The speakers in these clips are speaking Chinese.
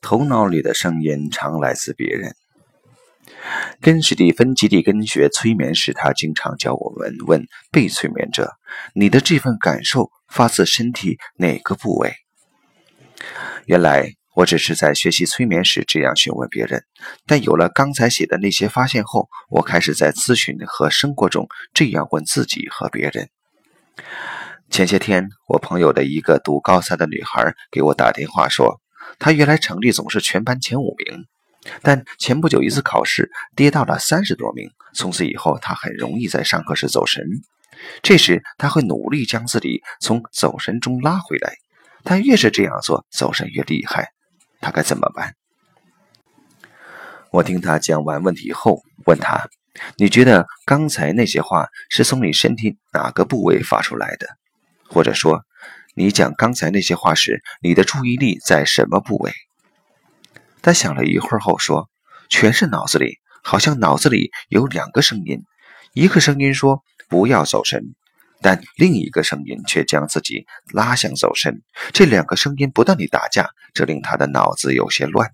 头脑里的声音常来自别人。跟史蒂芬·吉利根学催眠时，他经常教我们问被催眠者：“你的这份感受发自身体哪个部位？”原来我只是在学习催眠时这样询问别人，但有了刚才写的那些发现后，我开始在咨询和生活中这样问自己和别人。前些天，我朋友的一个读高三的女孩给我打电话说，他原来成绩总是全班前五名。但前不久一次考试跌到了三十多名，从此以后他很容易在上课时走神。这时他会努力将自己从走神中拉回来，但越是这样做，走神越厉害。他该怎么办？我听他讲完问题后，问他：“你觉得刚才那些话是从你身体哪个部位发出来的？或者说，你讲刚才那些话时，你的注意力在什么部位？”他想了一会儿后说：“全是脑子里，好像脑子里有两个声音，一个声音说不要走神，但另一个声音却将自己拉向走神。这两个声音不断地打架，这令他的脑子有些乱。”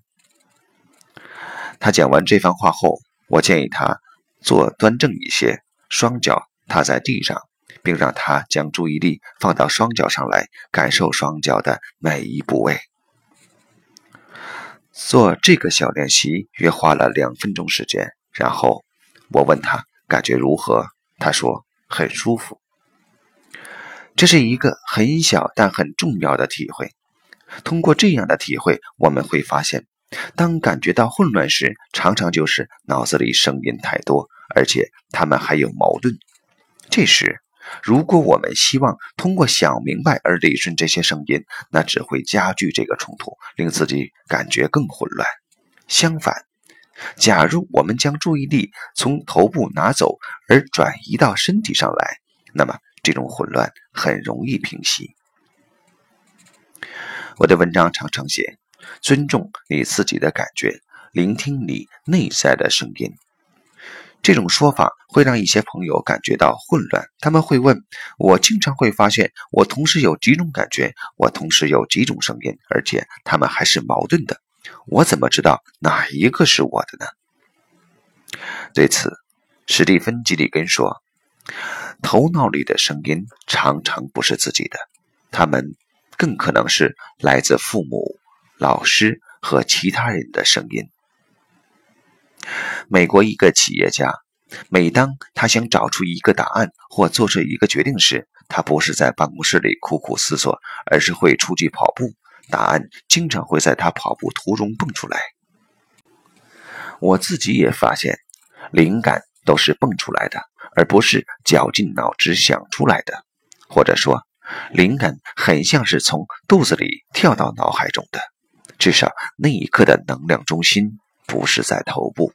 他讲完这番话后，我建议他坐端正一些，双脚踏在地上，并让他将注意力放到双脚上来，感受双脚的每一部位。做这个小练习约花了两分钟时间，然后我问他感觉如何，他说很舒服。这是一个很小但很重要的体会。通过这样的体会，我们会发现，当感觉到混乱时，常常就是脑子里声音太多，而且他们还有矛盾。这时，如果我们希望通过想明白而理顺这些声音，那只会加剧这个冲突，令自己感觉更混乱。相反，假如我们将注意力从头部拿走而转移到身体上来，那么这种混乱很容易平息。我的文章常常写：尊重你自己的感觉，聆听你内在的声音。这种说法会让一些朋友感觉到混乱。他们会问我：经常会发现我同时有几种感觉，我同时有几种声音，而且他们还是矛盾的。我怎么知道哪一个是我的呢？对此，史蒂芬·吉里根说：“头脑里的声音常常不是自己的，他们更可能是来自父母、老师和其他人的声音。”美国一个企业家，每当他想找出一个答案或做出一个决定时，他不是在办公室里苦苦思索，而是会出去跑步。答案经常会在他跑步途中蹦出来。我自己也发现，灵感都是蹦出来的，而不是绞尽脑汁想出来的。或者说，灵感很像是从肚子里跳到脑海中的，至少那一刻的能量中心。不是在头部。